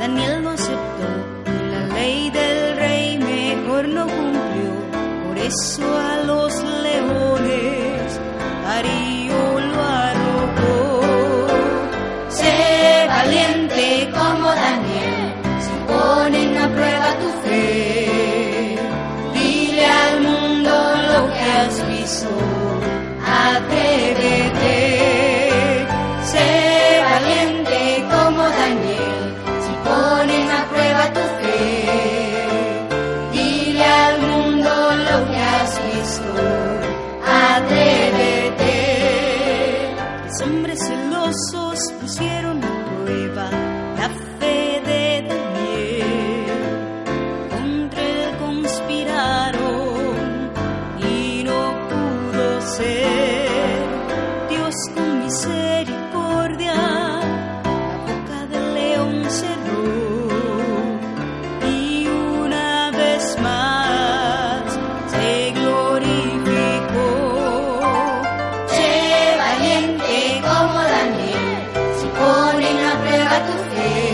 Daniel no aceptó la ley del rey mejor no cumplió. Por eso a los leones Darío lo arrojó. Sé valiente como Daniel, si ponen a prueba tu fe. Dile al mundo lo que has visto, celosos pusieron a prueba la fe de Daniel. Contra él conspiraron y no pudo ser. Ponen a